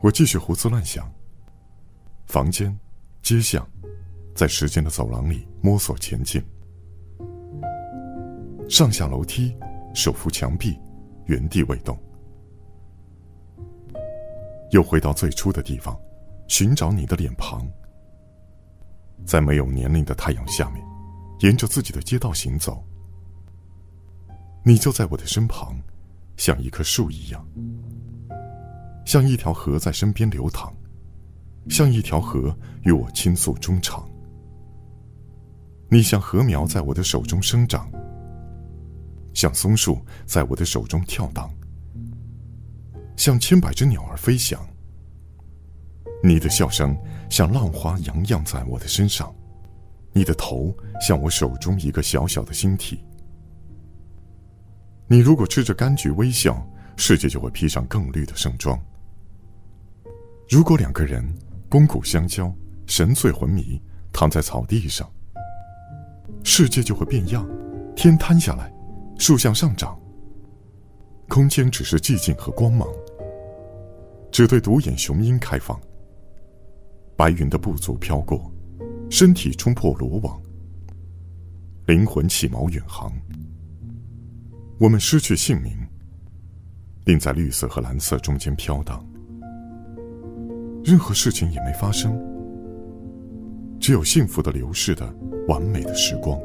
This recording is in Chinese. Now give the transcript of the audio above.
我继续胡思乱想。房间、街巷，在时间的走廊里摸索前进，上下楼梯，手扶墙壁，原地未动。又回到最初的地方，寻找你的脸庞。在没有年龄的太阳下面，沿着自己的街道行走，你就在我的身旁，像一棵树一样，像一条河在身边流淌，像一条河与我倾诉衷肠。你像禾苗在我的手中生长，像松树在我的手中跳荡。像千百只鸟儿飞翔，你的笑声像浪花洋漾在我的身上，你的头像我手中一个小小的星体。你如果吃着柑橘微笑，世界就会披上更绿的盛装。如果两个人肱骨相交，神醉魂迷，躺在草地上，世界就会变样，天塌下来，树向上长，空间只是寂静和光芒。只对独眼雄鹰开放。白云的步足飘过，身体冲破罗网，灵魂起锚远航。我们失去姓名，并在绿色和蓝色中间飘荡。任何事情也没发生，只有幸福的流逝的完美的时光。